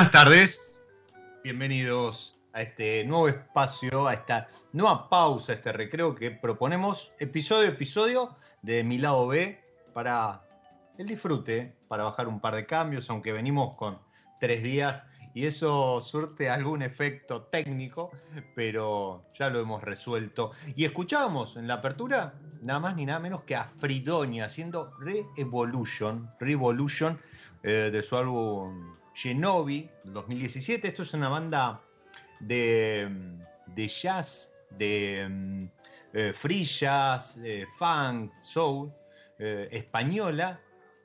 Buenas tardes, bienvenidos a este nuevo espacio, a esta nueva pausa, este recreo que proponemos episodio a episodio de mi lado B para el disfrute, para bajar un par de cambios, aunque venimos con tres días y eso surte algún efecto técnico, pero ya lo hemos resuelto. Y escuchábamos en la apertura nada más ni nada menos que a Fridonia haciendo Re-Evolution, Revolution eh, de su álbum Genovi, 2017. Esto es una banda de, jazz, de eh, free jazz, funk, soul, eh, española,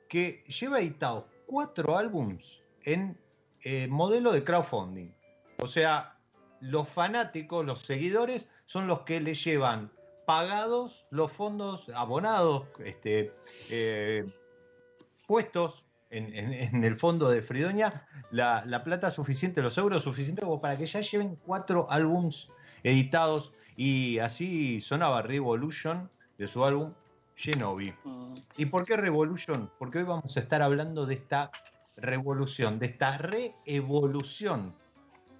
que lleva editados cuatro álbums en eh, modelo de crowdfunding. O sea, los fanáticos, los seguidores, son los que le llevan pagados los fondos abonados, este, puestos en, el fondo de Fridonia la, plata suficiente, los euros suficientes como para que ya lleven cuatro álbums editados y así sonaba Revolution de su álbum Genovi. Mm. ¿Y por qué Revolution? Porque hoy vamos a estar hablando de esta revolución, de esta reevolución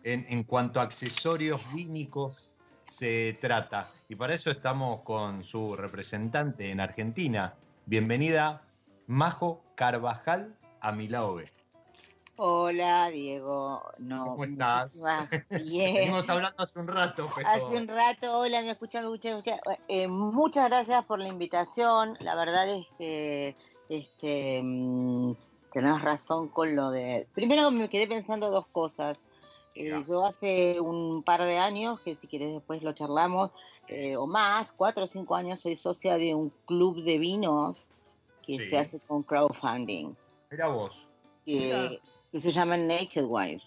en, en cuanto a accesorios vínicos se trata. Y para eso estamos con su representante en Argentina. Bienvenida, Majo Carvajal a mi lado B. Hola, Diego. No, ¿Cómo estás? Bien. Venimos hablando hace un rato. Hace un rato, hola, me escuchan, me escuchan, me escuchan. Eh, muchas gracias por la invitación. La verdad es que este, mm, tenés razón con lo de... Primero me quedé pensando dos cosas. Eh, yo hace un par de años, que si quieres después lo charlamos, eh, o más, cuatro o cinco años, soy socia de un club de vinos que se hace con crowdfunding. Mira vos. Que, se llama Naked Wife.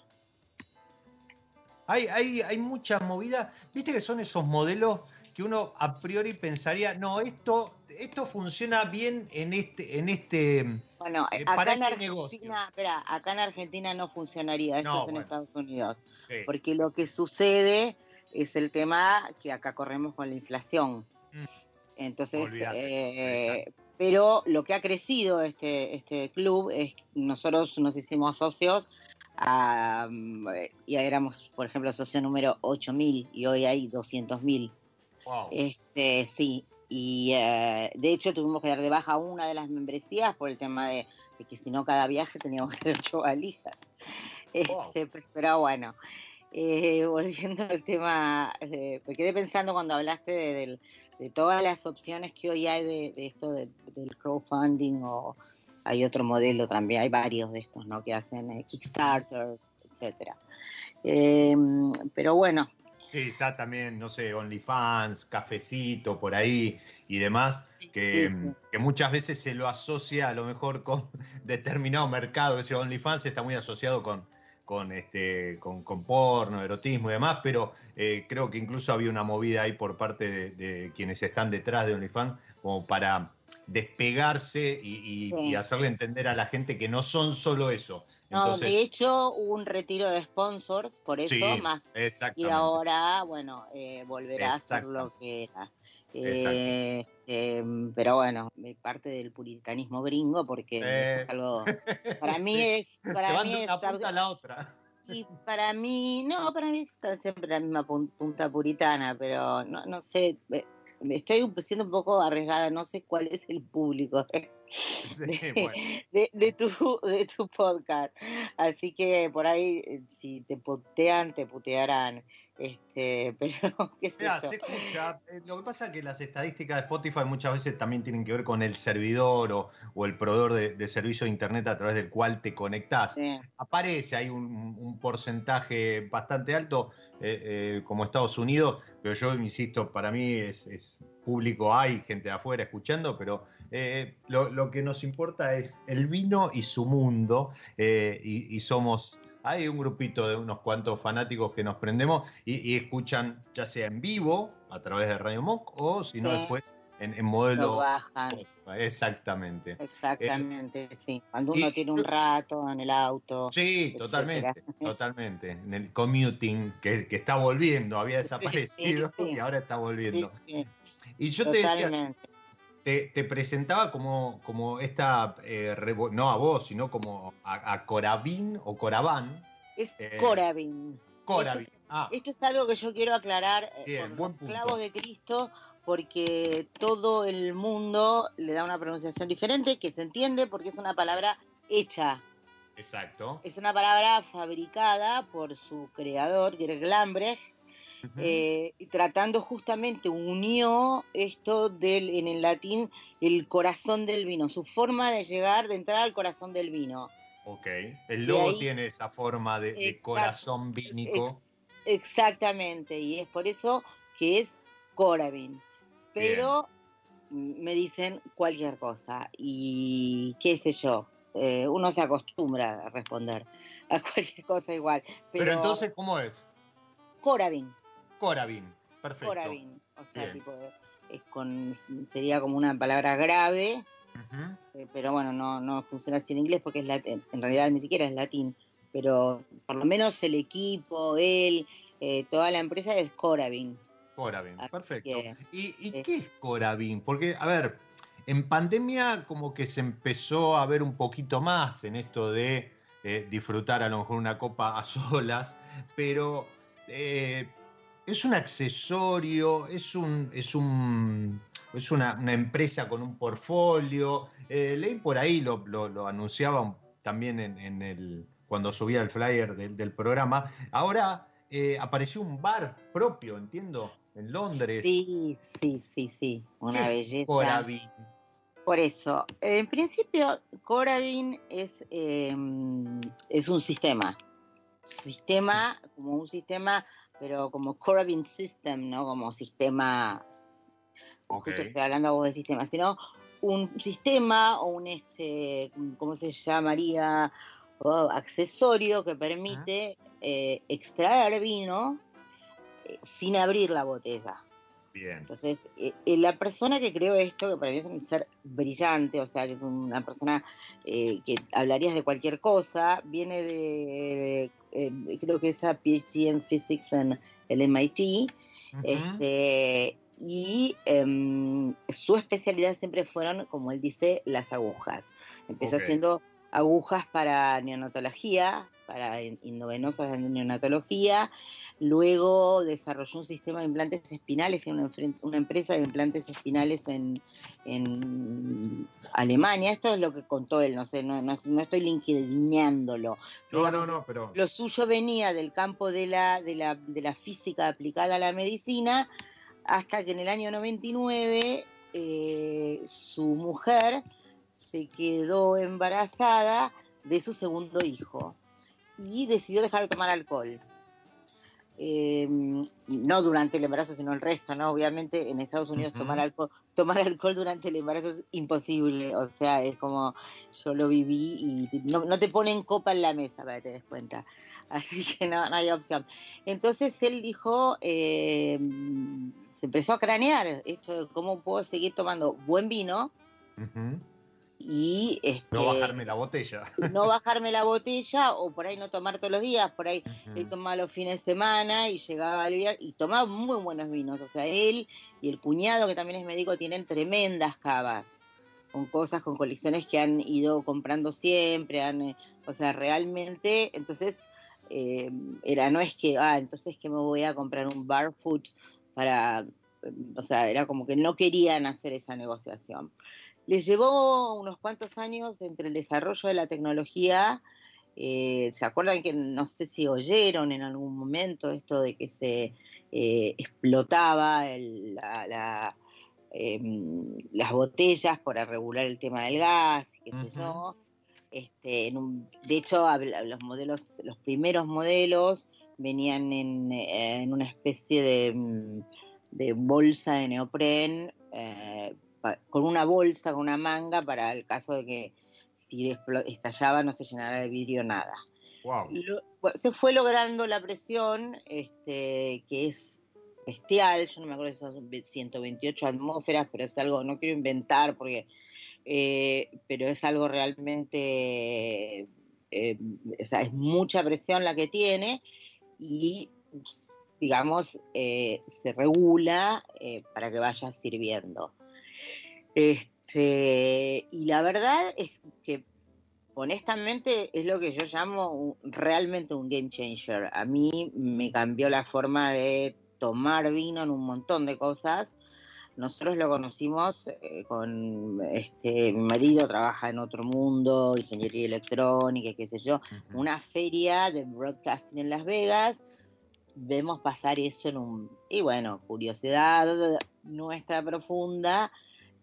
Hay, hay, hay mucha movida. Viste que son esos modelos que uno a priori pensaría, no, esto, esto funciona bien en este, en este, bueno, eh, acá para en este Argentina, Espera, acá en Argentina no funcionaría, esto es en Estados Unidos. Porque lo que sucede es el tema que acá corremos con la inflación. Mm. Entonces, eh, pero lo que ha crecido este, este club es nosotros nos hicimos socios y éramos, por ejemplo, socio número 8000 y hoy hay 200.000. Wow. Este, sí, y eh, de hecho tuvimos que dar de baja una de las membresías por el tema de, que si no cada viaje teníamos que hacer ocho valijas. Este, pero bueno. eh, volviendo al tema, me quedé pensando cuando hablaste de, todas las opciones que hoy hay de, esto del crowdfunding o hay otro modelo también, hay varios de estos, ¿no? Que hacen eh, Kickstarters, etcétera. Em, pero bueno. Sí, está también, no sé, OnlyFans, Cafecito, por ahí y demás, que, que, muchas veces se lo asocia a lo mejor con determinado mercado. Ese OnlyFans está muy asociado con, con, este, con, porno, erotismo y demás, pero eh, creo que incluso había una movida ahí por parte de, quienes están detrás de OnlyFans como para despegarse y, hacerle entender a la gente que no son solo eso. no, de hecho hubo un retiro de sponsors, por eso más. Y ahora, bueno, eh, volverá a ser lo que era. Eh, em, pero bueno, parte del puritanismo gringo porque eh. es algo para mí es para mí es a la otra. Y para mí, no, para mí está siempre la misma punta puritana, pero no, no sé, estoy siendo un poco arriesgada, no sé cuál es el público de, tu, de tu podcast. Así que por ahí, eh, si te putean, te putearán. Este, pero, ¿qué se escucha. Eh, lo que pasa es que las estadísticas de Spotify muchas veces también tienen que ver con el servidor o, el proveedor de, servicio de Internet a través del cual te conectás. Aparece, hay un, porcentaje bastante alto, eh, como Estados Unidos, pero yo insisto, para mí es, público, hay gente de afuera escuchando, pero eh, lo, que nos importa es el vino y su mundo, eh, y, somos, hay un grupito de unos cuantos fanáticos que nos prendemos y, escuchan ya sea en vivo a través de Radio Mock o si no después en, modelo. Exactamente. Exactamente, sí. Cuando uno tiene un rato en el auto. Sí, totalmente, totalmente. En el commuting, que, está volviendo, había desaparecido y ahora está volviendo. Y yo te decía, te, presentaba como, como esta, eh, no a vos, sino como a, Corabín o Corabán. Es eh, Corabín. Corabín. Ah. Esto, es algo que yo quiero aclarar eh, con clavos de Cristo, porque todo el mundo le da una pronunciación diferente, que se entiende porque es una palabra hecha. Exacto. Es una palabra fabricada por su creador, Greg Lambrecht, eh, tratando justamente unió esto del en el latín el corazón del vino, su forma de llegar, de entrar al corazón del vino. Ok, el logo tiene esa forma de, corazón vínico. exactamente, y es por eso que es Corabin. Pero me dicen cualquier cosa y qué sé yo, eh, uno se acostumbra a responder a cualquier cosa igual. Pero, entonces, ¿cómo es? Corabin. Corabin, perfecto. Corabin, o sea, tipo, es con, sería como una palabra grave, eh, pero bueno, no, no funciona así en inglés porque es latín, en realidad ni siquiera es latín, pero por lo menos el equipo, él, eh, toda la empresa es Corabin. Corabin, perfecto. ¿Y, y qué es Corabin? Porque, a ver, en pandemia como que se empezó a ver un poquito más en esto de eh, disfrutar a lo mejor una copa a solas, pero es un accesorio, es un, es un es una, empresa con un portfolio. Eh, leí por ahí, lo, lo, anunciaba también en, el, cuando subía el flyer del, programa. Ahora eh, apareció un bar propio, entiendo, en Londres. Sí, sí, sí, sí. Una belleza. Corabin. Por eso, en principio, Corabin es, em, es un sistema. Sistema, como un sistema pero como Coravin System, ¿no? Como sistema, justo estoy hablando vos de sistema, sino un sistema o un, este, ¿cómo se llamaría? accesorio que permite eh, extraer vino eh, sin abrir la botella. Bien. Entonces, eh, la persona que creó esto, que para mí es un ser brillante, o sea, que es una persona que hablarías de cualquier cosa, viene de eh, creo que es a PhD en Physics en el MIT, este, y em, su especialidad siempre fueron, como él dice, las agujas. Empezó haciendo agujas para neonatología, para indovenosas de neonatología. Luego desarrolló un sistema de implantes espinales, tiene una, empresa de implantes espinales en, Alemania. Esto es lo que contó él, no sé, no, estoy linkeándolo. No, no, no, pero. Lo suyo venía del campo de la, de la, de la física aplicada a la medicina, hasta que en el año 99 eh, su mujer se quedó embarazada de su segundo hijo y decidió dejar de tomar alcohol. Em, no durante el embarazo, sino el resto, ¿no? Obviamente en Estados Unidos tomar, alcohol, tomar alcohol durante el embarazo es imposible, o sea, es como yo lo viví y no, no te ponen copa en la mesa para que te des cuenta, así que no, no hay opción. Entonces él dijo, em, se empezó a cranear esto de cómo puedo seguir tomando buen vino, y este, no bajarme la botella. No bajarme la botella o por ahí no tomar todos los días, por ahí él tomaba los fines de semana y llegaba al viernes y tomaba muy buenos vinos. O sea, él y el cuñado, que también es médico, tienen tremendas cavas con cosas, con colecciones que han ido comprando siempre, han, eh, o sea, realmente, entonces, eh, era, no es que, ah, entonces que me voy a comprar un barefoot para, o sea, era como que no querían hacer esa negociación. Les llevó unos cuantos años entre el desarrollo de la tecnología. Eh, ¿Se acuerdan que no sé si oyeron en algún momento esto de que se eh, explotaba em, las botellas para regular el tema del gas? Este, de hecho, los modelos, los primeros modelos venían en, una especie de, mm, de, bolsa de neopren eh, con una bolsa, con una manga, para el caso de que si estallaba no se llenara de vidrio nada. se fue logrando la presión, este, que es bestial, yo no me acuerdo si son 128 atmósferas, pero es algo, no quiero inventar porque, eh, pero es algo realmente, eh, es mucha presión la que tiene y digamos, eh, se regula para que vaya sirviendo. Este, y la verdad es que honestamente es lo que yo llamo realmente un game changer. A mí me cambió la forma de tomar vino en un montón de cosas. Nosotros lo conocimos eh, con este mi marido trabaja en otro mundo, ingeniería electrónica, qué sé yo, una feria de broadcasting en Las Vegas. Vemos pasar eso en un y bueno, curiosidad nuestra profunda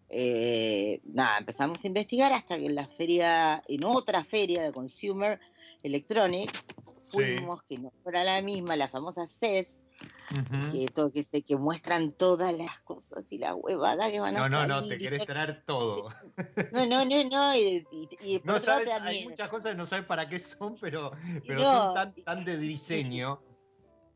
eh, nada, empezamos a investigar hasta que en la feria, en otra feria de Consumer Electronics, fuimos, que no fuera la misma, la famosa CES, que, todo, que, se, que muestran todas las cosas y la huevada que van a No, no, no, te querés traer todo. No, no, no, no. Y, no sabes, hay muchas cosas que no sabes para qué son, pero, pero son tan, tan de diseño.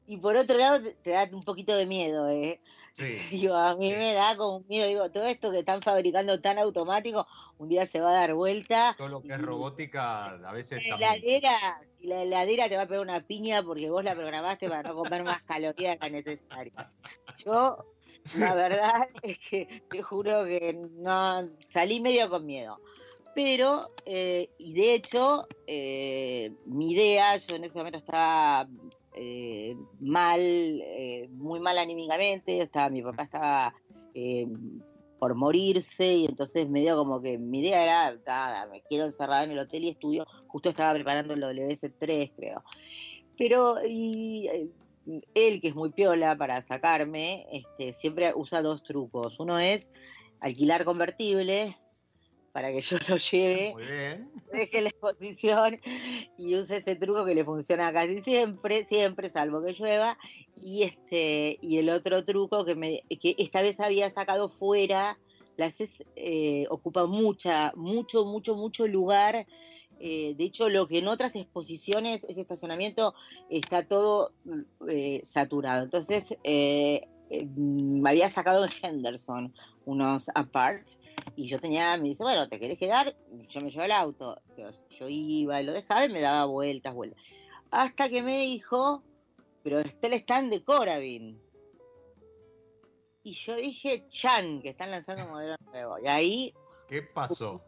Y por otro lado, te da un poquito de miedo, ¿eh? Digo, a mí me da como miedo, digo, todo esto que están fabricando tan automático, un día se va a dar vuelta. Todo lo que es robótica, a veces la heladera, la heladera te va a pegar una piña porque vos la programaste para no comer más calorías que necesaria. Yo, la verdad es que te juro que no salí medio con miedo. Pero, eh, y de hecho, eh, mi idea, yo en ese momento estaba eh, mal, eh, muy mal anímicamente, estaba, mi papá estaba eh, por morirse y entonces me dio como que mi idea era, me quedo encerrada en el hotel y estudio, justo estaba preparando el WS3 creo. Pero y, él, que es muy piola para sacarme, este, siempre usa dos trucos. Uno es alquilar convertibles para que yo lo lleve, deje la exposición y use ese truco que le funciona casi siempre, siempre, salvo que llueva. Y este, y el otro truco que me, que esta vez había sacado fuera, la CES eh, ocupa mucha, mucho, mucho, mucho lugar. Eh, de hecho, lo que en otras exposiciones, ese estacionamiento está todo eh, saturado. Entonces, me había sacado en Henderson unos apart y yo tenía, me dice, bueno, ¿te querés quedar? Yo me llevo el auto. Yo, iba y lo dejaba y me daba vueltas, vueltas. Hasta que me dijo, pero está el stand de Corabin. Y yo dije, Chan, que están lanzando un modelo nuevo. Y ahí... ¿Qué pasó?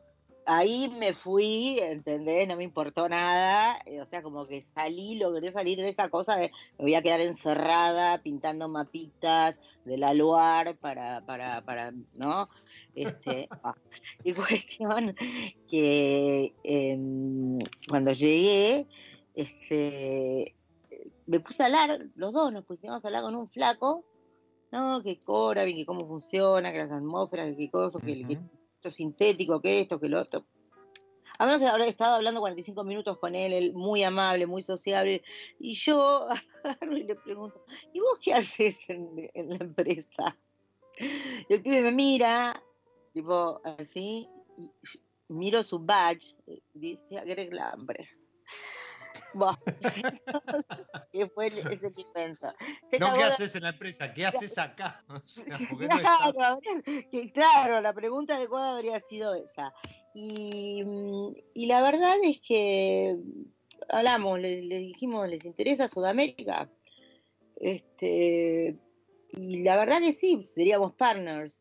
ahí me fui, ¿entendés? No me importó nada, eh, o sea, como que salí, logré salir de esa cosa de me voy a quedar encerrada pintando mapitas de la Loire para, para, para, ¿no? Este, ah, y cuestión que em, cuando llegué, este, me puse a hablar, los dos nos pusimos a hablar con un flaco, ¿no? Que cobra, que cómo funciona, que las atmósferas, que qué cosas, que, que esto sintético, que esto, que lo otro. A menos habré estado hablando 45 minutos con él, él muy amable, muy sociable, y yo y le pregunto, ¿y vos qué haces en, la empresa? Y el pibe me mira, tipo así, y miro su badge, dice Greg Lambert. Bueno, ¿qué fue ese no, ¿qué haces en la empresa? ¿Qué haces acá? claro, claro, la pregunta adecuada habría sido esa. Y, mm, y la verdad es que hablamos, le, dijimos, ¿les interesa Sudamérica? Este, y la verdad que sí, seríamos partners.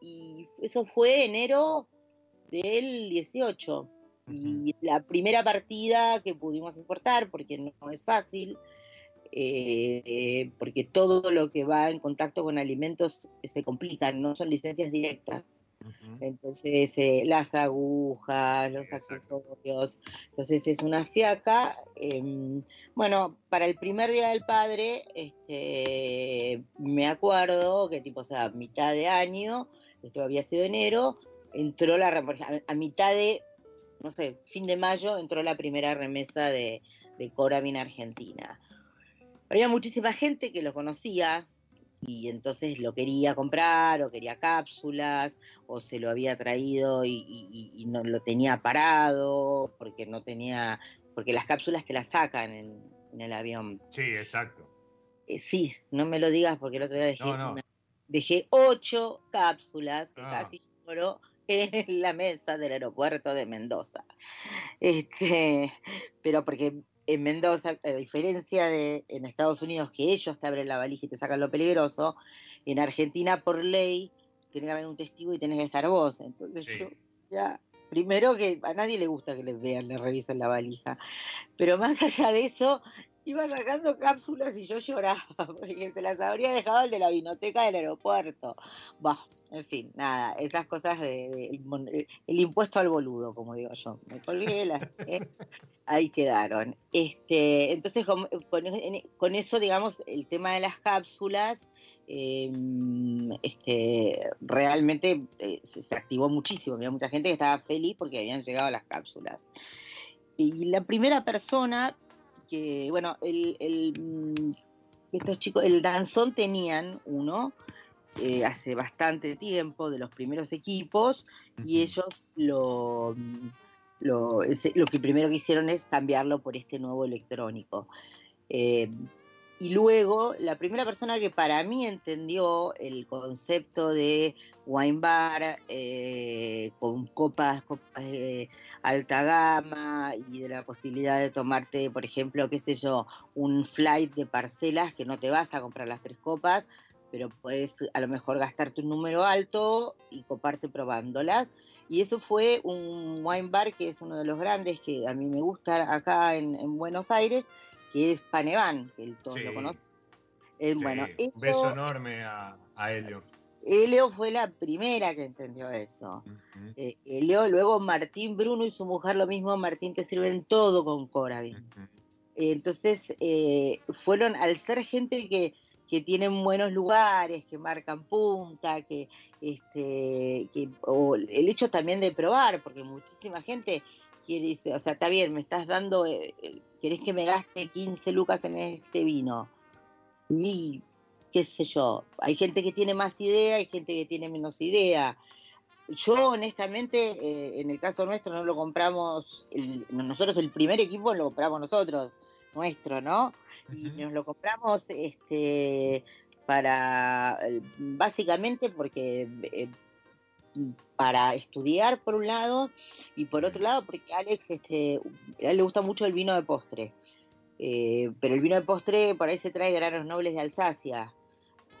Y eso fue enero del 18. Y la primera partida que pudimos importar, porque no es fácil, eh, porque todo lo que va en contacto con alimentos se complica, no son licencias directas. Entonces, eh, las agujas, los accesorios, entonces es una fiaca. Em, bueno, para el primer día del padre, este, me acuerdo que tipo, o sea, mitad de año, esto había sido enero, entró la a mitad de no sé, fin de mayo entró la primera remesa de, de Coravin Argentina. Había muchísima gente que lo conocía y entonces lo quería comprar o quería cápsulas o se lo había traído y, no lo tenía parado porque no tenía, porque las cápsulas te las sacan en, el avión. Sí, exacto. Eh, sí, no me lo digas porque el otro día dejé, dejé ocho cápsulas que ah. casi lloro en la mesa del aeropuerto de Mendoza. Este, pero porque en Mendoza, a diferencia de en Estados Unidos, que ellos te abren la valija y te sacan lo peligroso, en Argentina, por ley, tiene que haber un testigo y tenés que estar vos. Entonces yo, ya, primero que a nadie le gusta que les vean, le revisen la valija. Pero más allá de eso, iba sacando cápsulas y yo lloraba, porque se las habría dejado el de la vinoteca del aeropuerto. Bah, en fin, nada, esas cosas de, el, impuesto al boludo, como digo yo. Me colgué, las, ahí quedaron. Este, entonces, con, eso, digamos, el tema de las cápsulas, em, este, realmente eh, se, activó muchísimo. Había mucha gente que estaba feliz porque habían llegado las cápsulas. Y la primera persona que, bueno, el, el mm, estos chicos, el danzón tenían uno eh, hace bastante tiempo de los primeros equipos y ellos lo, lo, lo, que primero que hicieron es cambiarlo por este nuevo electrónico. Eh, y luego, la primera persona que para mí entendió el concepto de wine bar eh, con copas, copas de alta gama y de la posibilidad de tomarte, por ejemplo, qué sé yo, un flight de parcelas que no te vas a comprar las tres copas, pero puedes a lo mejor gastarte un número alto y coparte probándolas. Y eso fue un wine bar que es uno de los grandes que a mí me gusta acá en, Buenos Aires, que es Panevan, que todos lo conocen. Eh, bueno, un beso enorme a, a, Elio. Elio fue la primera que entendió eso. Eh, Elio, luego Martín Bruno y su mujer lo mismo, Martín te sirven todo con Coravin. Entonces, eh, fueron, al ser gente que que tienen buenos lugares, que marcan punta, que, este, que o el hecho también de probar, porque muchísima gente decir, o sea, está bien, me estás dando, eh, eh, querés que me gaste 15 lucas en este vino. Y qué sé yo, hay gente que tiene más idea, hay gente que tiene menos idea. Yo honestamente, eh, en el caso nuestro no lo compramos, nosotros el primer equipo lo compramos nosotros, nuestro, ¿no? y nos lo compramos este para básicamente porque eh, para estudiar por un lado y por otro lado porque Alex este a él le gusta mucho el vino de postre eh, pero el vino de postre por ahí se trae granos nobles de Alsacia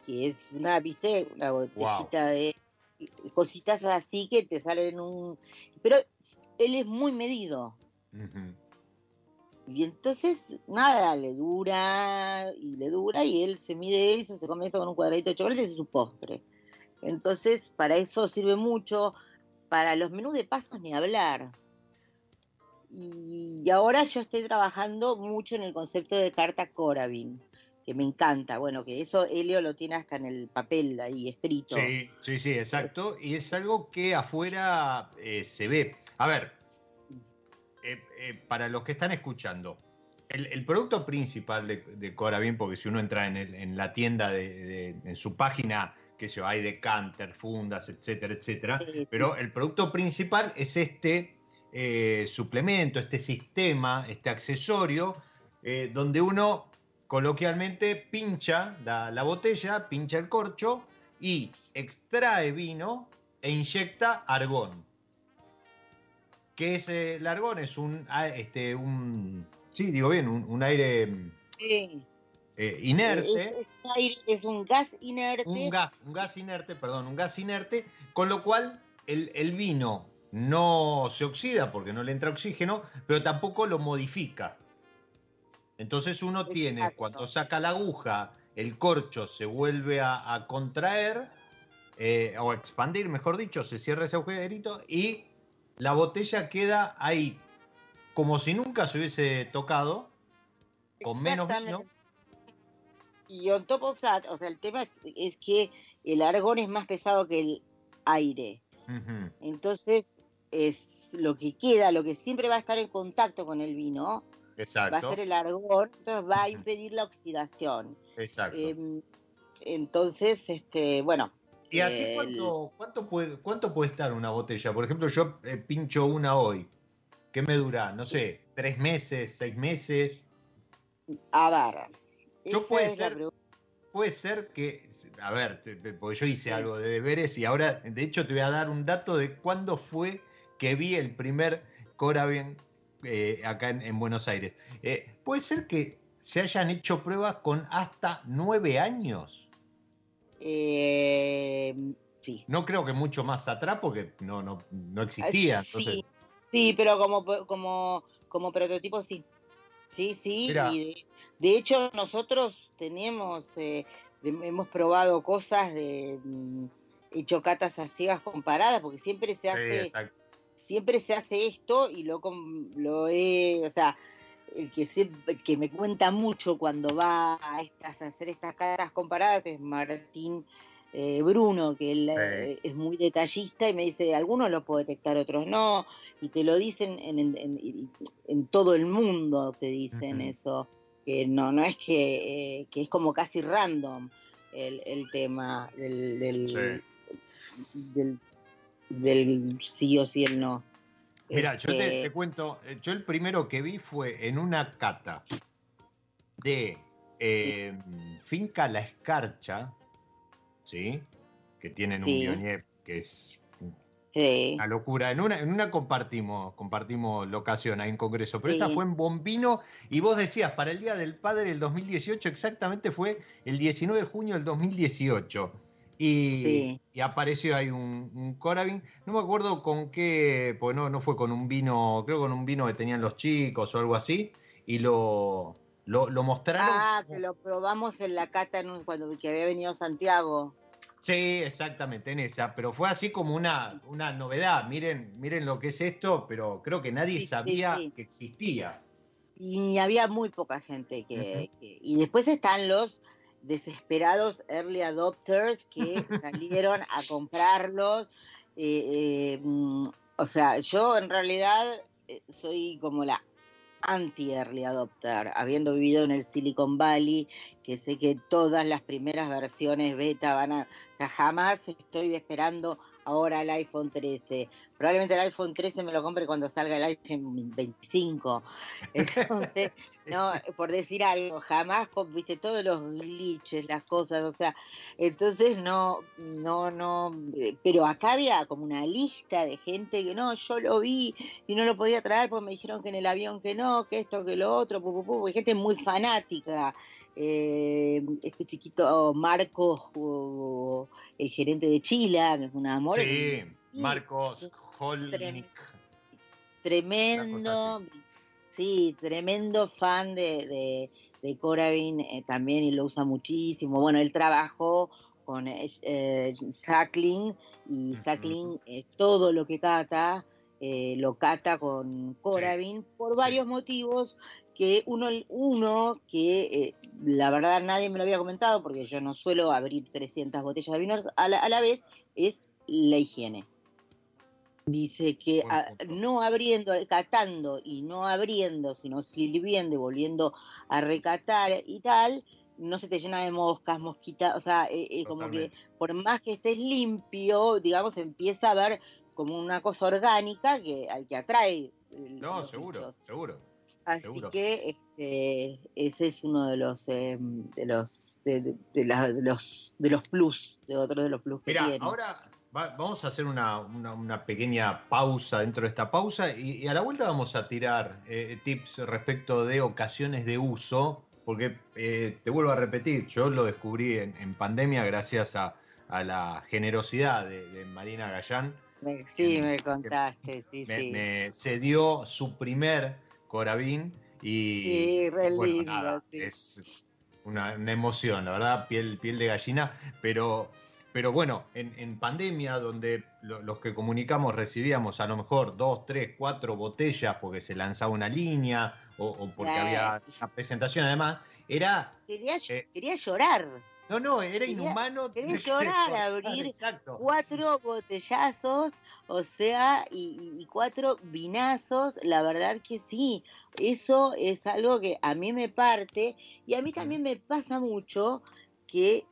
que es una viste una botellita de cositas así que te salen un pero él es muy medido. Y entonces, nada, le dura y le dura y él se mide eso, se come eso con un cuadradito de chocolate y es su postre. Entonces, para eso sirve mucho. Para los menús de pasos ni hablar. Y ahora yo estoy trabajando mucho en el concepto de carta Corabin, que me encanta. Bueno, que eso Helio lo tiene hasta en el papel ahí escrito. Sí, sí, sí, exacto. Y es algo que afuera eh, se ve. A ver, eh, eh, para los que están escuchando, el, producto principal de, de Corabin, porque si uno entra en, la tienda, de, en su página, que se hay decanter, fundas, etcétera, etcétera, pero el producto principal es este eh, suplemento, este sistema, este accesorio, donde uno coloquialmente pincha la, botella, pincha el corcho y extrae vino e inyecta argón. ¿Qué es el argón? Es un, ah, este, un sí, digo bien, un, aire eh, inerte. Es, un gas inerte. Un gas, un gas inerte, perdón, un gas inerte, con lo cual el, vino no se oxida porque no le entra oxígeno, pero tampoco lo modifica. Entonces uno tiene, cuando saca la aguja, el corcho se vuelve a, contraer, eh, o a expandir, mejor dicho, se cierra ese agujerito y la botella queda ahí como si nunca se hubiese tocado, con menos vino. Y on top of that, o sea, el tema es, que el argón es más pesado que el aire. Entonces, es lo que queda, lo que siempre va a estar en contacto con el vino, va a ser el argón, entonces va a impedir la oxidación. Exacto. Em, entonces, este, bueno, ¿Y así cuánto, puede, cuánto puede estar una botella? Por ejemplo, yo eh, pincho una hoy. ¿Qué me dura? No sé, tres meses, seis meses. A ver. Yo puede ser, puede ser que, a ver, porque yo hice algo de deberes y ahora, de hecho, te voy a dar un dato de cuándo fue que vi el primer Corabian eh, acá en, Buenos Aires. Eh, puede ser que se hayan hecho pruebas con hasta nueve años. Eh, sí. No creo que mucho más atrás porque no, no, no existía. Sí, sí, pero como, como, como prototipo sí. Sí, sí. de, hecho, nosotros tenemos, eh, hemos probado cosas de mm, hecho catas a ciegas comparadas, porque siempre se hace, siempre se hace esto y lo, lo he, o sea, el que, que me cuenta mucho cuando va a, estas, hacer estas caras comparadas es Martín eh, Bruno, que él eh, es muy detallista y me dice, algunos lo puedo detectar, otros no, y te lo dicen en, todo el mundo, te dicen eso, que no, no es que, eh, que, es como casi random el, el tema del, del, del, del sí o sí el no. Mira, yo te, este cuento, yo el primero que vi fue en una cata de em, Finca La Escarcha, ¿sí? Que tienen un Bionier que es una locura. En una, en una compartimos, compartimos locación ahí en Congreso, pero esta fue en Bombino y vos decías, para el Día del Padre del 2018, exactamente fue el 19 de junio del 2018. Y, apareció ahí un, un No me acuerdo con qué, pues no, no fue con un vino, creo con un vino que tenían los chicos o algo así. Y lo, lo, mostraron. Ah, que lo probamos en la cata cuando que había venido Santiago. Sí, exactamente, en esa. Pero fue así como una, una novedad. Miren, miren lo que es esto, pero creo que nadie sabía que existía. Y había muy poca gente que, Y después están los desesperados early adopters que salieron a comprarlos. Eh, eh, mm, o sea, yo en realidad eh, soy como la anti-early adopter, habiendo vivido en el Silicon Valley, que sé que todas las primeras versiones beta van a... Jamás estoy esperando ahora el iPhone 13. Probablemente el iPhone 13 me lo compre cuando salga el iPhone 25. Entonces, no, por decir algo, jamás, viste, todos los glitches, las cosas, o sea, entonces no, no, no, pero acá había como una lista de gente que no, yo lo vi y no lo podía traer porque me dijeron que en el avión que no, que esto, que lo otro, pu, gente muy fanática. Eh, este chiquito Marcos, el gerente de Chile, que es un amor. Sí, Marcos Holnick. tremendo, sí, tremendo fan de, de, de Coravin eh, también y lo usa muchísimo. Bueno, él trabajó con eh, Sackling y Sackling eh, todo lo que cata eh, lo cata con Coravin por varios motivos que uno, uno que eh, la verdad nadie me lo había comentado porque yo no suelo abrir 300 botellas de vino a la, a la vez es la higiene. Dice que a, no abriendo, catando y no abriendo, sino sirviendo y volviendo a recatar y tal, no se te llena de moscas, mosquitas, o sea, eh, eh, como que por más que estés limpio, digamos, empieza a ver como una cosa orgánica que al que atrae. No, seguro, seguro. Así seguro. que este, ese es uno de los eh, de los de, de, de, la, de, los de los plus, de otro de los plus que Mira, tiene. ahora va, vamos a hacer una, una, una, pequeña pausa dentro de esta pausa y, y a la vuelta vamos a tirar eh, tips respecto de ocasiones de uso porque eh, te vuelvo a repetir, yo lo descubrí en, en pandemia gracias a, a, la generosidad de, de Marina Gallán. Sí, que, me contaste, sí, me, sí. Me cedió su primer Coravin y sí, re bueno, lindo, nada, sí. es una, una, emoción, la verdad, piel, piel de gallina, pero, pero bueno, en, en pandemia donde lo, los que comunicamos recibíamos a lo mejor dos, tres, cuatro botellas porque se lanzaba una línea o, o porque había una presentación además, era... Quería, Eh, quería llorar. No, no, era Quería- inhumano. quería llorar, abrir Exacto. cuatro botellazos, o sea, y, y cuatro vinazos, la verdad que sí, eso es algo que a mí me parte y a mí también me pasa mucho que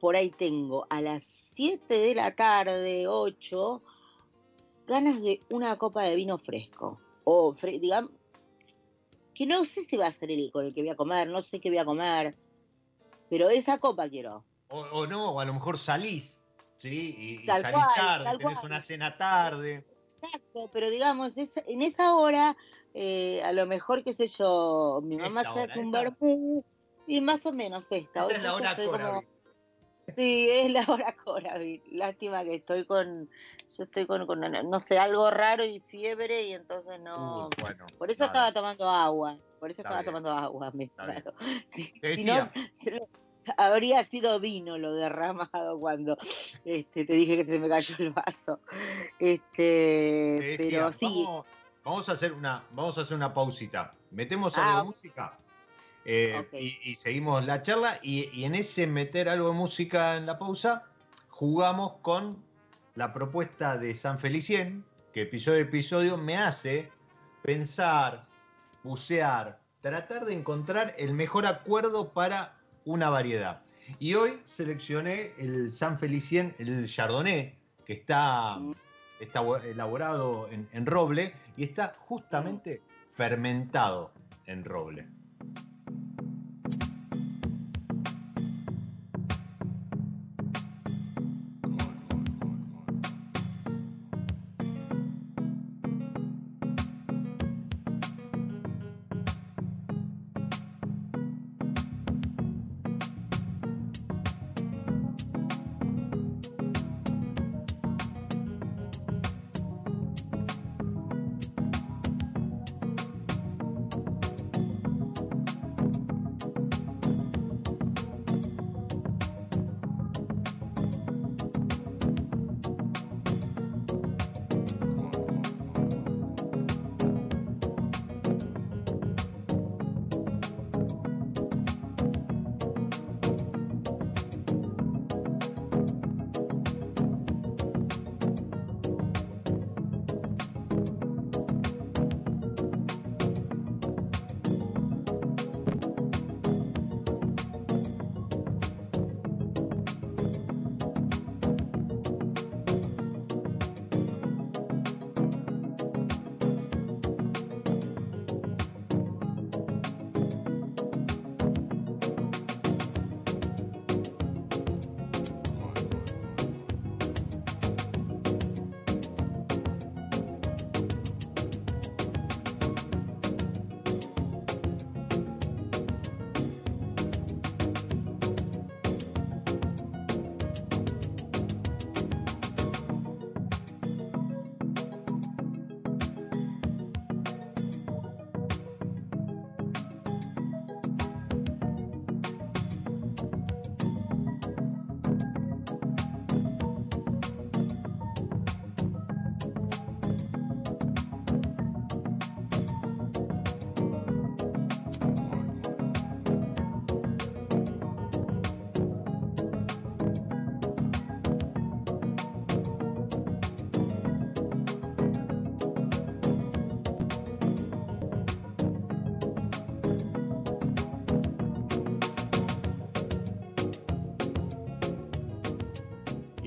por ahí tengo a las 7 de la tarde, 8, ganas de una copa de vino fresco. O, fre- digamos, que no sé si va a ser el con el que voy a comer, no sé qué voy a comer, pero esa copa quiero. O, o no, o a lo mejor salís, ¿sí? Y, y salís cual, tarde, tenés cual. una cena tarde. Exacto, pero digamos, es, en esa hora, eh, a lo mejor, qué sé yo, mi mamá Esta se hora, hace un vermú y más o menos esta. Hoy es la hora como-. Sí, es la hora Coravin. Lástima que estoy con, yo estoy con, con, no sé, algo raro y fiebre y entonces no... Uh, bueno, por eso nada. estaba tomando agua, por eso Está estaba bien. tomando agua, bien. claro. Sí, Te si no, decía, habría sido vino lo derramado cuando este, te dije que se me cayó el vaso. Este, decía, pero sí, vamos, vamos a hacer una, vamos a hacer una pausita. Metemos Ah, algo de música eh, y seguimos la charla. Y, y en ese meter algo de música en la pausa, jugamos con la propuesta de San Felicien, que episodio a episodio me hace pensar, bucear, tratar de encontrar el mejor acuerdo para una variedad. Y hoy seleccioné el San Felicien, el Chardonnay, que está, está elaborado en roble y está justamente fermentado en roble.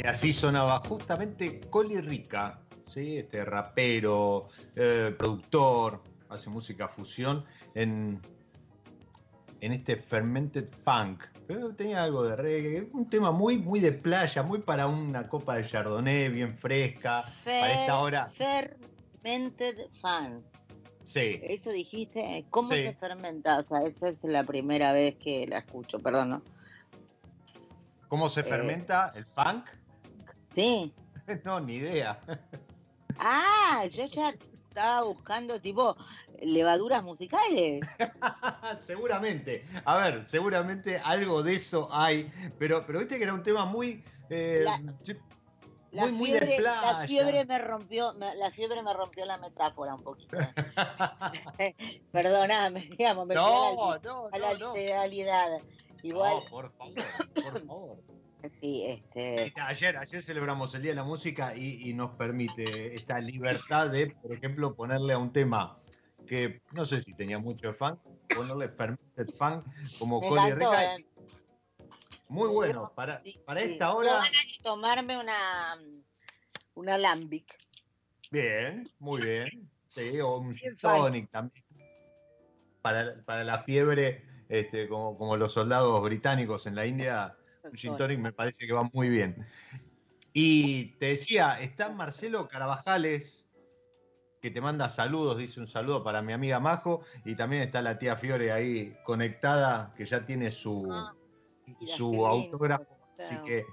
Y así sonaba justamente Coli Rica, ¿sí? este rapero, eh, productor, hace música fusión en, en este Fermented Funk. Pero tenía algo de reggae, un tema muy, muy de playa, muy para una copa de Chardonnay bien fresca, para esta hora. Fermented Funk. Sí. Eso dijiste, ¿cómo Sí. se fermenta? O sea, esta es la primera vez que la escucho, perdón, ¿no? ¿Cómo se Eh. fermenta el funk? Sí. No, ni idea. Ah, yo ya estaba buscando tipo levaduras musicales. seguramente. A ver, seguramente algo de eso hay. Pero, pero viste que era un tema muy. eh, La- La muy, muy de playa. la fiebre me rompió, me- la fiebre me rompió la metáfora un poquito. Perdóname, digamos, me fui no, a la, no, a la no, literalidad. Igual, No, por favor, por favor. Sí, este, Ayer, ayer celebramos el Día de la Música y, y nos permite esta libertad de, por ejemplo, ponerle a un tema que no sé si tenía mucho fan, ponerle Fermented Funk como encantó, Rica. eh. Muy bueno, para, sí, para sí. esta No hora. ni tomarme una, una lambic. Bien, muy bien. Sí, o un tonic también. Para, para la fiebre, este, como, como los soldados británicos en la India, un gin tonic me parece que va muy bien. Y te decía, está Marcelo Carabajales, que te manda saludos, dice un saludo para mi amiga Majo, y también está la tía Fiore ahí conectada, que ya tiene su, Ah, su autógrafo, así que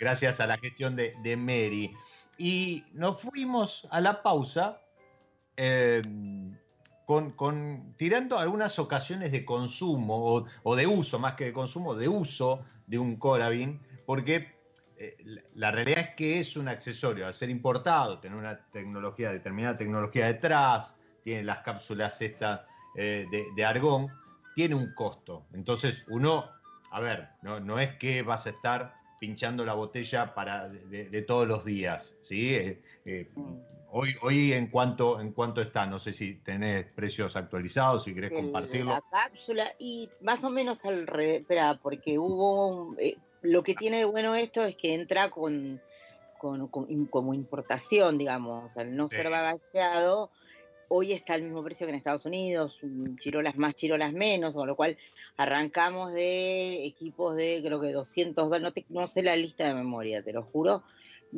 gracias a la gestión de, de Mary. Y nos fuimos a la pausa eh, con, con- tirando algunas ocasiones de consumo o, o de uso, más que de consumo, de uso de un Corabin, porque eh, la, realidad es que es un accesorio, al ser importado, tener una tecnología, determinada tecnología detrás, tiene las cápsulas estas eh, de, de argón, tiene un costo. Entonces uno, a ver, no, no es que vas a estar pinchando la botella para de, todos los días, ¿sí? Eh, Mm. Hoy, hoy en cuanto en cuánto está, no sé si tenés precios actualizados, si querés compartirlo. La cápsula y más o menos al revés, espera, porque hubo eh, lo que tiene de bueno esto es que entra con, con- con- in- como importación, digamos, al no Sí. ser bagajeado, hoy está al mismo precio que en Estados Unidos, chirolas más, chirolas menos, con lo cual arrancamos de equipos de creo que 200 dólares, no, te- no sé la lista de memoria, te lo juro.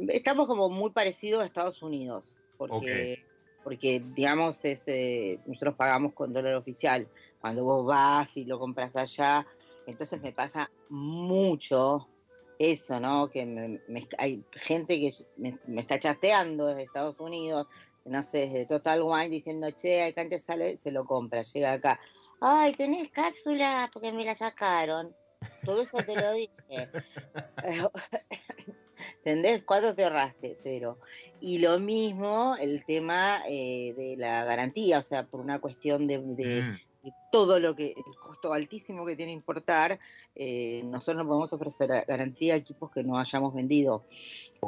Estamos como muy parecidos a Estados Unidos, porque porque digamos es, eh, nosotros pagamos con dólar oficial. Cuando vos vas y lo compras allá, entonces me pasa mucho eso, ¿no? Que me- me- hay gente que me, me está chateando desde Estados Unidos, no sé, desde Total Wine diciendo, che, acá antes sale, se lo compra, llega acá. Ay, tenés cápsula porque me la sacaron. Todo eso te lo dije. ¿Entendés? ¿Cuánto te ahorraste? Cero. Y lo mismo el tema eh, de la garantía, o sea, por una cuestión de, de- Mm, de todo lo que, el costo altísimo que tiene importar, eh, nosotros no podemos ofrecer garantía a equipos que no hayamos vendido.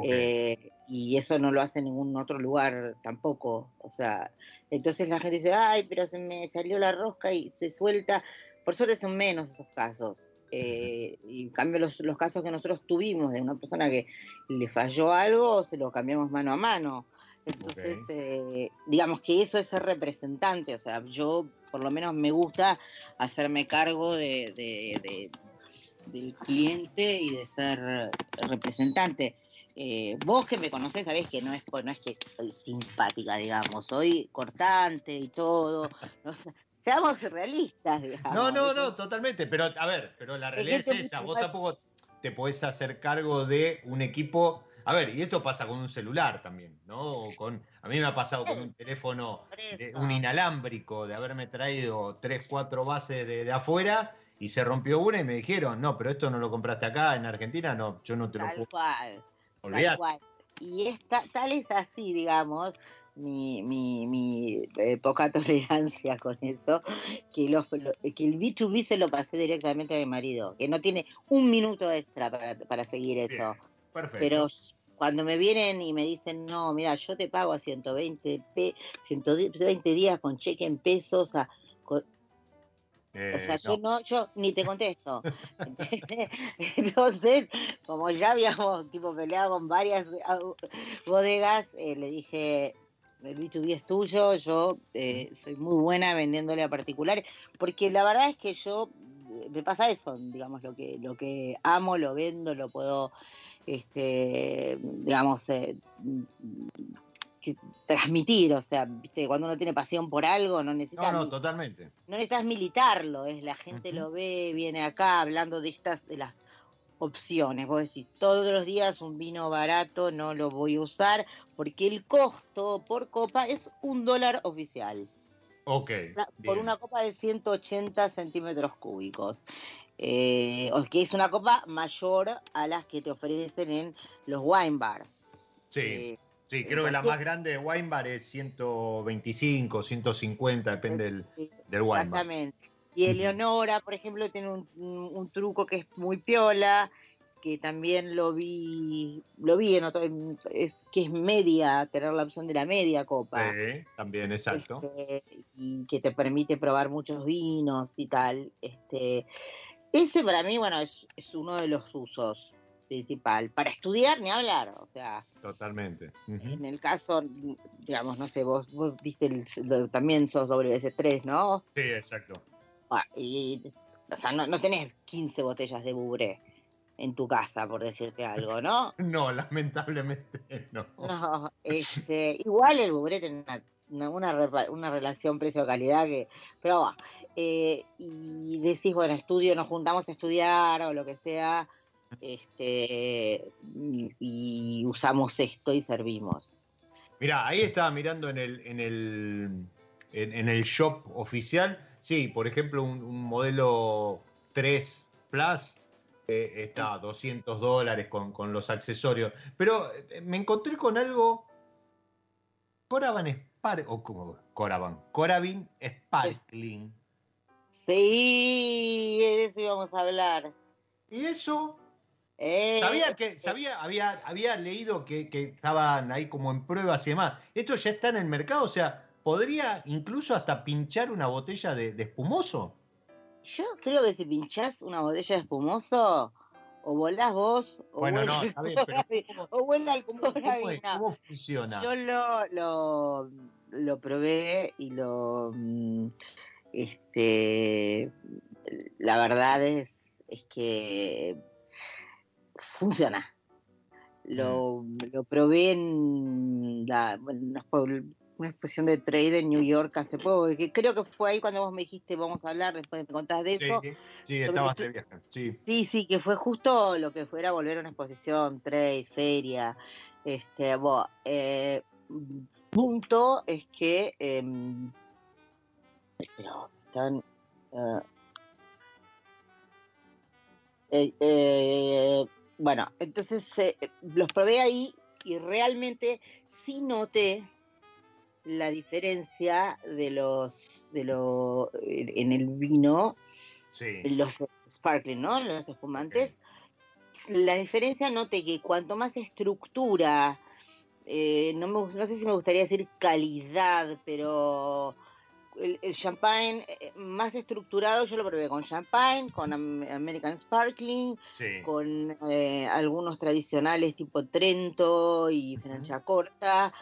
Eh, y eso no lo hace en ningún otro lugar tampoco. O sea, entonces la gente dice, ay, pero se me salió la rosca y se suelta. Por suerte son menos esos casos. Eh, y en cambio los, los casos que nosotros tuvimos de una persona que le falló algo, se lo cambiamos mano a mano. Entonces, eh, digamos que eso es ser representante. O sea, yo por lo menos me gusta hacerme cargo de, de- de- del cliente y de ser representante. Eh, vos que me conocés sabés que no es, no es que soy simpática, digamos, soy cortante y todo. No seamos realistas, digamos. No, no, no, totalmente. Pero a ver, pero la realidad es esa. Vos tampoco te podés hacer cargo de un equipo. A ver, y esto pasa con un celular también, ¿no? O Con, a mí me ha pasado con un teléfono, de- un inalámbrico, de haberme traído tres, cuatro bases de, de afuera y se rompió una y me dijeron, no, pero esto no lo compraste acá en Argentina, no, yo no te lo Tal puedo cual. Tal cual. Y es ta- tal es así, digamos, mi, mi, mi eh, poca tolerancia con eso, que, los, lo- que el B2B se lo pasé directamente a mi marido, que no tiene un minuto extra para, para seguir Bien, eso. Perfecto. Pero cuando me vienen y me dicen, no, mira, yo te pago a 120, pe 120 días con cheque en pesos, a- con- Eh, o sea, yo no. yo ni te contesto. Entonces, como ya habíamos tipo peleado con varias bodegas, eh, le dije, el B2B es tuyo, yo eh, soy muy buena vendiéndole a particulares, porque la verdad es que yo eh, me pasa eso, digamos, lo que, lo que amo, lo vendo, lo puedo, este, digamos, eh, que- transmitir, o sea, viste, cuando uno tiene pasión por algo, no necesita No, no, totalmente. no necesitas militarlo, es la gente lo ve, viene acá hablando de estas, de las opciones. Vos decís, todos los días un vino barato no lo voy a usar porque el costo por copa es un dólar oficial. Ok. Una- por una copa de 180 centímetros cúbicos. Eh, que es una copa mayor a las que te ofrecen en los wine bar. Sí, Eh, sí, creo que la más grande de Wine Bar es 125, 150, depende del, del Wine Bar. Exactamente. Y. Eleonora, por ejemplo, tiene un truco que es muy piola, que también lo vi, lo vi en otro, en- es, que es media, tener la opción de la media copa. Sí, también, exacto. Este, y que te permite probar muchos vinos y tal. Este, ese para mí, bueno, es, es uno de los usos principal. Para estudiar, ni hablar, o sea, Totalmente. En el caso, digamos, no sé, vos, vos diste el, también sos WS3, ¿no? Sí, exacto. Ah, y, o sea, no, no tenés 15 botellas de bubre en tu casa, por decirte algo, ¿no? No, lamentablemente no. No, este, igual el bubre tiene una, una, relación precio-calidad que, pero va, eh, y decís, bueno, estudio, nos juntamos a estudiar o lo que sea, este, y, y usamos esto y servimos. Mira, ahí estaba mirando en el, en el, en, en el shop oficial. Sí, por ejemplo, un, un modelo 3 Plus eh, está a 200 dólares con, con los accesorios. Pero eh, me encontré con algo. Coravan Spark. O como Coravan. Coravin Sparkling. Sí, de eso íbamos a hablar. Y eso. Eh, Sabía que, sabía, había, había leído que, que estaban ahí como en pruebas y demás. Esto ya está en el mercado, o sea, podría incluso hasta pinchar una botella de, de espumoso. Yo creo que si pinchás una botella de espumoso, o volás vos, o Bueno, no, el pero Coravin, o vuela el ¿Cómo, cómo es? Coravin. ¿Cómo funciona? Yo lo, lo, lo probé y lo. mm, Este. La verdad es, es que funciona. Lo, Mm. lo probé en la, una exposición de trade en New York hace poco, que creo que fue ahí cuando vos me dijiste vamos a hablar, después me contás de Sí, eso. sí, estabas de viaje. Sí. Sí, sí, que fue justo lo que fuera volver a una exposición, trade, feria. Este, bo, eh, punto es que em, están eh, eh, bueno, entonces los probé ahí y realmente sí noté la diferencia de los de lo en el vino Sí. los sparkling, ¿no? Los espumantes. La diferencia noté que cuanto más estructura, eh, no, me, no sé si me gustaría decir calidad, pero el, el champagne eh, más estructurado, yo lo probé con champagne, con am- American Sparkling, Sí. con eh, algunos tradicionales tipo Trento y. Francia Corta,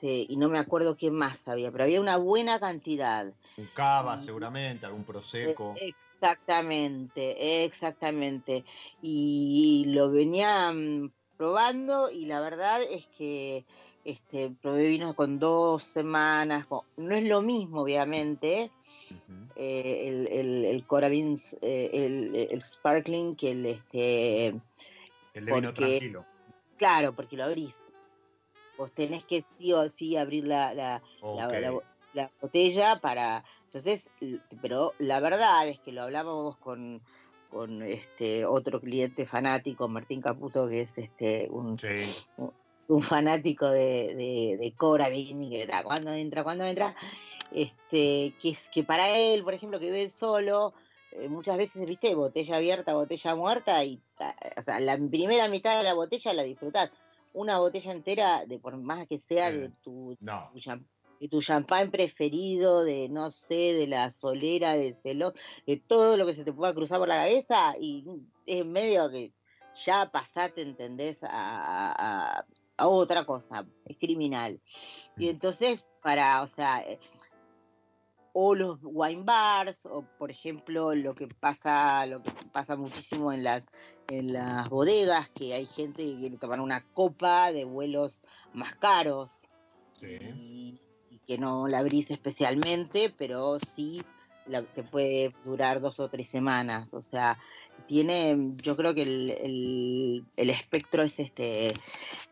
este, y no me acuerdo qué más había, pero había una buena cantidad. Un cava, y- seguramente, algún prosecco. Eh, Exactamente, exactamente. Y lo venía mm, probando y la verdad es que este probé vinos con dos semanas. No es lo mismo, obviamente, eh, el, el, el Coravin, eh, el, el Sparkling que el este. El de vino porque- tranquilo. Claro, porque lo abrís. Vos tenés que sí o sí abrir la, la, botella para entonces pero la verdad es que lo hablábamos con con este otro cliente fanático Martín Caputo que es este un, Sí. un fanático de, de, de Coravin y que da, cuando entra cuando entra este que es que para él por ejemplo que vive solo eh, muchas veces viste botella abierta botella muerta y o sea la primera mitad de la botella la disfrutás una botella entera de por más que sea de tu No. tu champ- de tu champán preferido, de no sé, de la solera, de celo, de todo lo que se te pueda cruzar por la cabeza y es medio que ya pasaste, ¿entendés? A, a otra cosa, es criminal. Y mm. entonces, para, o sea, eh, o los wine bars, o por ejemplo lo que pasa, lo que pasa muchísimo en las, en las bodegas, que hay gente que quiere tomar una copa de vuelos más caros. Y, que no la abrís especialmente, pero sí la, que puede durar dos o tres semanas. O sea, tiene, yo creo que el, el, espectro es este, eh,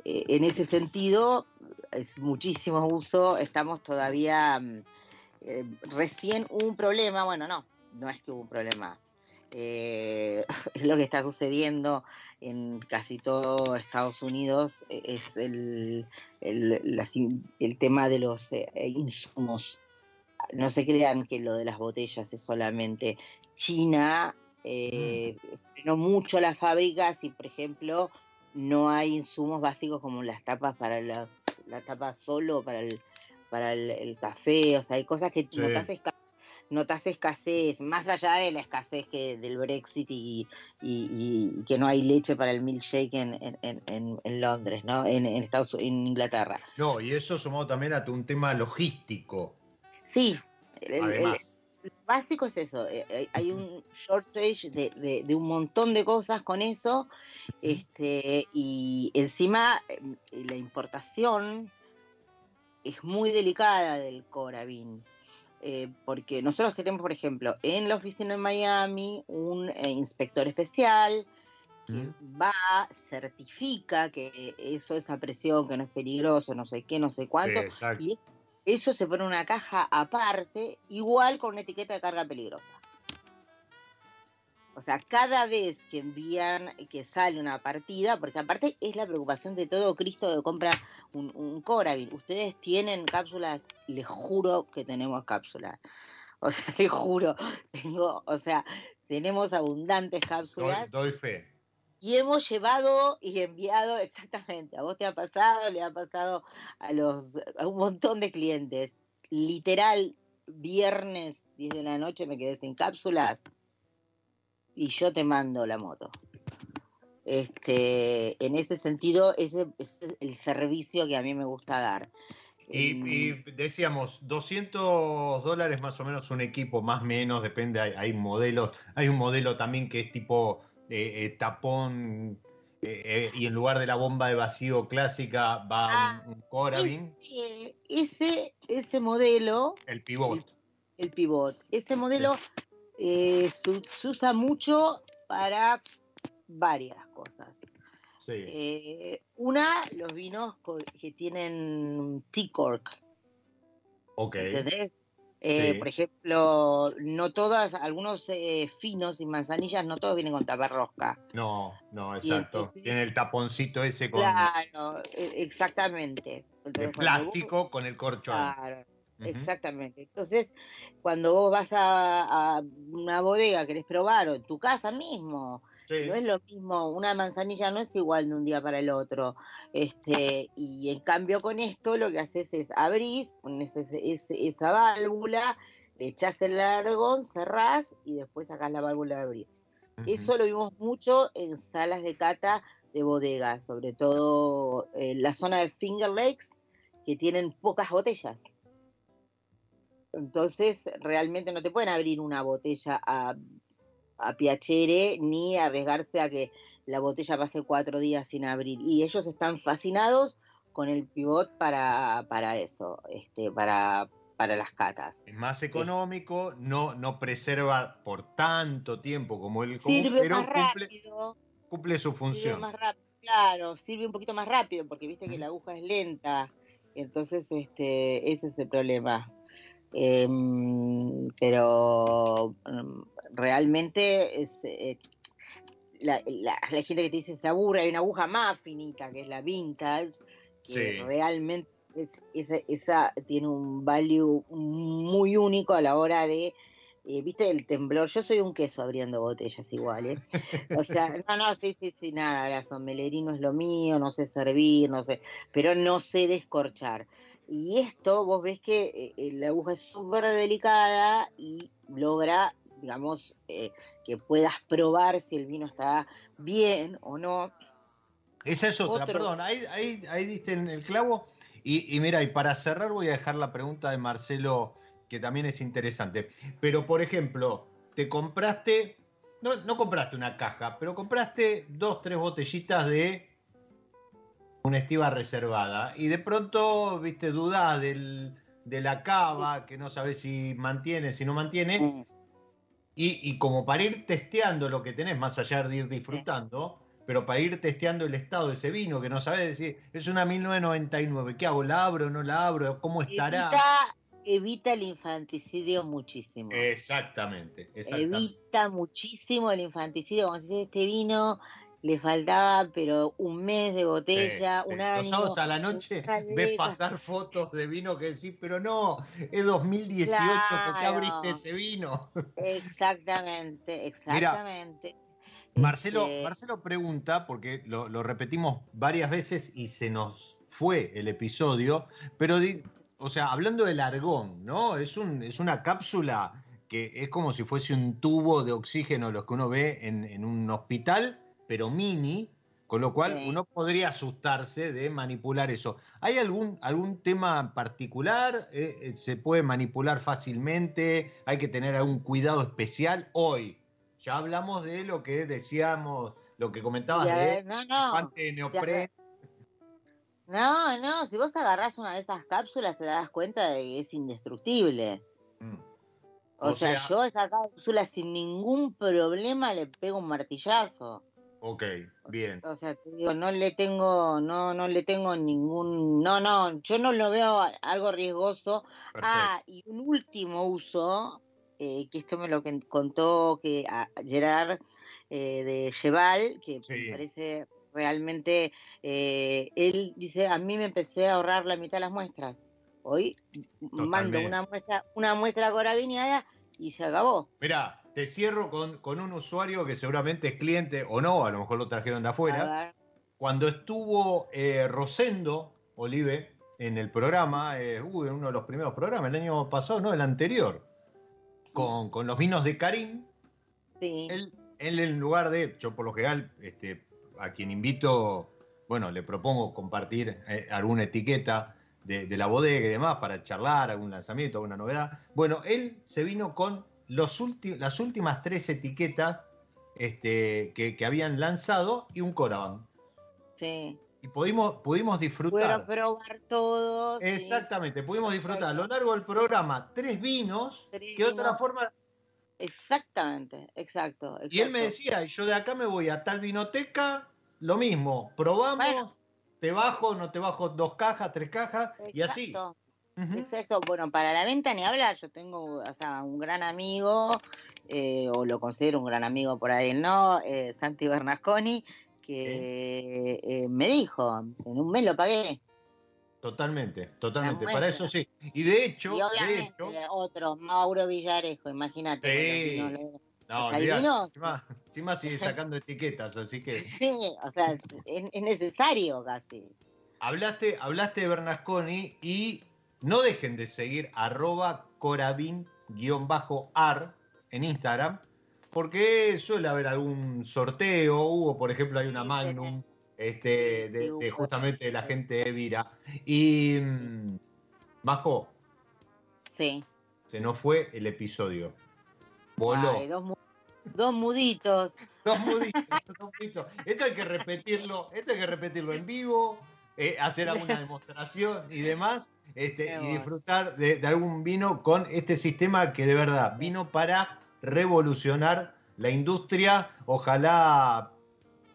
en ese sentido, es muchísimo uso, estamos todavía, mm, eh, recién un problema, bueno, no, no es que hubo un problema, eh, es lo que está sucediendo en casi todo Estados Unidos, es el, el, el tema de los insumos. No se crean que lo de las botellas es solamente China eh, no mucho las fábricas y, por ejemplo, no hay insumos básicos como las tapas para las, la tapa solo para el, para el, café, o sea, hay cosas que no te hace escasez, más allá de la escasez que del Brexit y, y, que no hay leche para el milkshake en, en, en, Londres, ¿no? En, Estados en Inglaterra. No, y eso sumado también a un tema logístico. Sí, Además básico es eso, eh, hay un shortage de, de, un montón de cosas con eso, este, y encima eh, la importación es muy delicada del Corabin. porque nosotros tenemos, por ejemplo, en la oficina en Miami un inspector especial que va, certifica que eso es a presión, que no es peligroso, no sé qué, no sé cuánto, y eso se pone en una caja aparte, igual con una etiqueta de carga peligrosa. O sea, cada vez que envían, que sale una partida, porque aparte es la preocupación de todo Cristo que compra un, un Ustedes tienen cápsulas, les juro que tenemos cápsulas. O sea, les juro, tengo, o sea, tenemos abundantes cápsulas. doy fe y hemos llevado y enviado exactamente, a vos te ha pasado, le ha pasado a los a un montón de clientes. Literal, viernes 10 de la noche me quedé sin cápsulas y yo te mando la moto. Este, en ese sentido, ese, es el servicio que a mí me gusta dar. Y, em, decíamos, 200 dólares más o menos un equipo, más o menos, depende, hay, hay modelos, hay un modelo también que es tipo eh, eh, tapón eh, y en lugar de la bomba de vacío clásica va un, ah, Corabin. Ese, ese, modelo. El pivot. El, pivot. Ese modelo se, usa mucho para varias cosas. una, los vinos que tienen T-Cork. Ok. ¿Entendés? Eh, por ejemplo, no todas, algunos eh, finos y manzanillas, no todos vienen con taparrosca. No, no, exacto. Tiene el taponcito ese con. Claro, e, exactamente. de plástico con el corcho. Claro, exactamente. Entonces, cuando vos vas a, a, una bodega, querés probar, o en tu casa mismo, no es lo mismo, una manzanilla no es igual de un día para el otro. Este, y en cambio con esto lo que haces es abrir, pones esa válvula, le echás el largón, cerrás y después sacás la válvula de abrir. Eso lo vimos mucho en salas de cata de bodegas, sobre todo en la zona de Finger Lakes, que tienen pocas botellas. Entonces, realmente no te pueden abrir una botella a a piacere ni arriesgarse a que la botella pase cuatro días sin abrir. Y ellos están fascinados con el pivot para, para eso, este, para, para las catas. Es más económico, no, no preserva por tanto tiempo como el común, sirve pero más cumple, rápido, cumple su función. más rápido, claro, sirve un poquito más rápido porque viste que la aguja es lenta. Entonces, este, ese es el problema. Em, pero em, realmente es, eh, la, gente que te dice se aburre, hay una aguja más finita que es la vintage, que realmente esa, tiene un value muy único a la hora de, eh, viste, el temblor. Yo soy un queso abriendo botellas iguales. O sea, no, no, sí, sí, sí, nada, la somelería no es lo mío, no sé servir, no sé, pero no sé descorchar. Y esto vos ves que eh, la aguja es súper delicada y logra, digamos, eh, que puedas probar si el vino está bien o no. Esa es otra, perdón, ahí, ahí, ahí diste el clavo. Y, y, mira, y para cerrar voy a dejar la pregunta de Marcelo, que también es interesante. Pero, por ejemplo, te compraste, no, no compraste una caja, pero compraste dos, tres botellitas de una estiva reservada. Y de pronto, viste, dudás del, de la cava, que no sabes si mantiene, si no mantiene. Y, y, como para ir testeando lo que tenés, más allá de ir disfrutando, pero para ir testeando el estado de ese vino, que no sabes decir, es una 1999, ¿qué hago? ¿La abro o no la abro? ¿Cómo estará? Evita, evita el infanticidio muchísimo. Exactamente, exactamente. Evita muchísimo el infanticidio. Como si este vino le faltaba, pero un mes de botella, sí, un año. Los a la noche ves pasar fotos de vino que decís, pero no, es 2018, claro. ¿por qué abriste ese vino? Exactamente, exactamente. Mira, Marcelo, este... Marcelo pregunta, porque lo, lo, repetimos varias veces y se nos fue el episodio, pero, o sea, hablando del argón, ¿no? Es, un, es una cápsula que es como si fuese un tubo de oxígeno, lo que uno ve en, en un hospital, pero mini, con lo cual sí. uno podría asustarse de manipular eso. ¿Hay algún, algún tema particular? ¿Eh, ¿Se puede manipular fácilmente? ¿Hay que tener algún cuidado especial hoy? Ya hablamos de lo que decíamos, lo que comentabas de no, no. de neopren. No, no, si vos agarrás una de esas cápsulas te das cuenta de que es indestructible. Mm. O, o sea, sea, yo esa cápsula sin ningún problema le pego un martillazo. Ok, bien. O sea, te digo, no le tengo, no, no le tengo ningún, no, no, yo no lo veo algo riesgoso. Perfecto. Ah, y un último uso, eh, que esto me lo contó que a Gerard eh, de Cheval, que sí. me parece realmente, eh, él dice, a mí me empecé a ahorrar la mitad de las muestras. Hoy Totalmente. mando una muestra, una muestra corabiniana y se acabó. Mira, te cierro con, con, un usuario que seguramente es cliente o no, a lo mejor lo trajeron de afuera. Cuando estuvo eh, Rosendo Olive en el programa, eh, uh, en uno de los primeros programas, el año pasado, no, el anterior, con, con los vinos de Karim, sí. él, él, en lugar de, yo por lo general, este, a quien invito, bueno, le propongo compartir eh, alguna etiqueta de, de, la bodega y demás para charlar, algún lanzamiento, alguna novedad. Bueno, él se vino con los las últimas tres etiquetas este, que, que, habían lanzado y un Coravan. Sí. Y pudimos, pudimos disfrutar. Probar todo. Exactamente, sí. pudimos disfrutar a lo largo del programa tres vinos tres que de otra forma. Exactamente, exacto, exacto, Y él me decía, y yo de acá me voy a tal vinoteca, lo mismo, probamos, bueno. te bajo, no te bajo dos cajas, tres cajas, exacto. y así. Exacto, bueno, para la venta ni hablar, yo tengo o sea, un gran amigo, eh, o lo considero un gran amigo por ahí, ¿no? Eh, Santi Bernasconi, que eh, me dijo, en un mes lo pagué. Totalmente, totalmente, para eso sí. Y de hecho, y obviamente, de hecho, otro, Mauro Villarejo, imagínate. Sí. No, no encima, encima sigue sacando etiquetas, así que. Sí, o sea, es, es necesario casi. Hablaste, hablaste de Bernasconi y no dejen de seguir arroba corabin-ar en Instagram, porque suele haber algún sorteo. Hubo, por ejemplo, hay una Magnum este, de, de justamente de la gente de Evira. Y bajo. Sí. Se nos fue el episodio. Voló. Ay, dos, dos, muditos. Dos muditos, dos muditos. Esto hay que repetirlo, esto hay que repetirlo en vivo, eh, hacer alguna demostración y demás. Este, y disfrutar de, de, algún vino con este sistema que de verdad vino para revolucionar la industria. Ojalá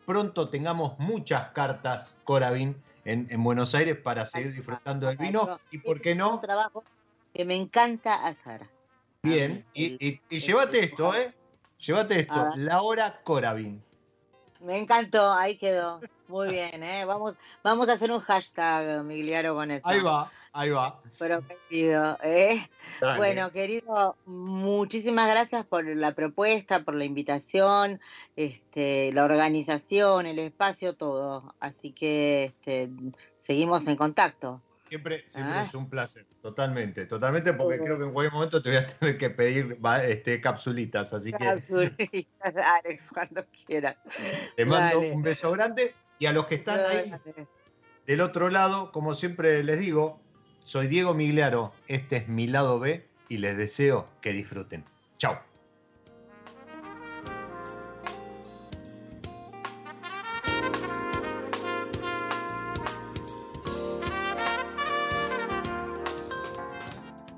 pronto tengamos muchas cartas Coravin en, en Buenos Aires para seguir disfrutando del vino. Y por qué no. Trabajo que me encanta hacer. Bien, y, y, y llévate esto, ¿eh? Llévate esto, la hora Coravin. Me encantó, ahí quedó. Muy bien, ¿eh? Vamos, vamos a hacer un hashtag, Migliaro, con esto. Ahí va, ahí va. Pero querido, ¿eh? Bueno, querido, muchísimas gracias por la propuesta, por la invitación, este, la organización, el espacio, todo. Así que este, seguimos en contacto. Siempre, siempre ah. es un placer, totalmente, totalmente, porque creo que en cualquier momento te voy a tener que pedir este, capsulitas, así que. Capsulitas, dale, cuando quieras. Te mando un beso grande y a los que están ahí del otro lado, como siempre les digo, soy Diego Migliaro, este es mi lado B y les deseo que disfruten. Chao.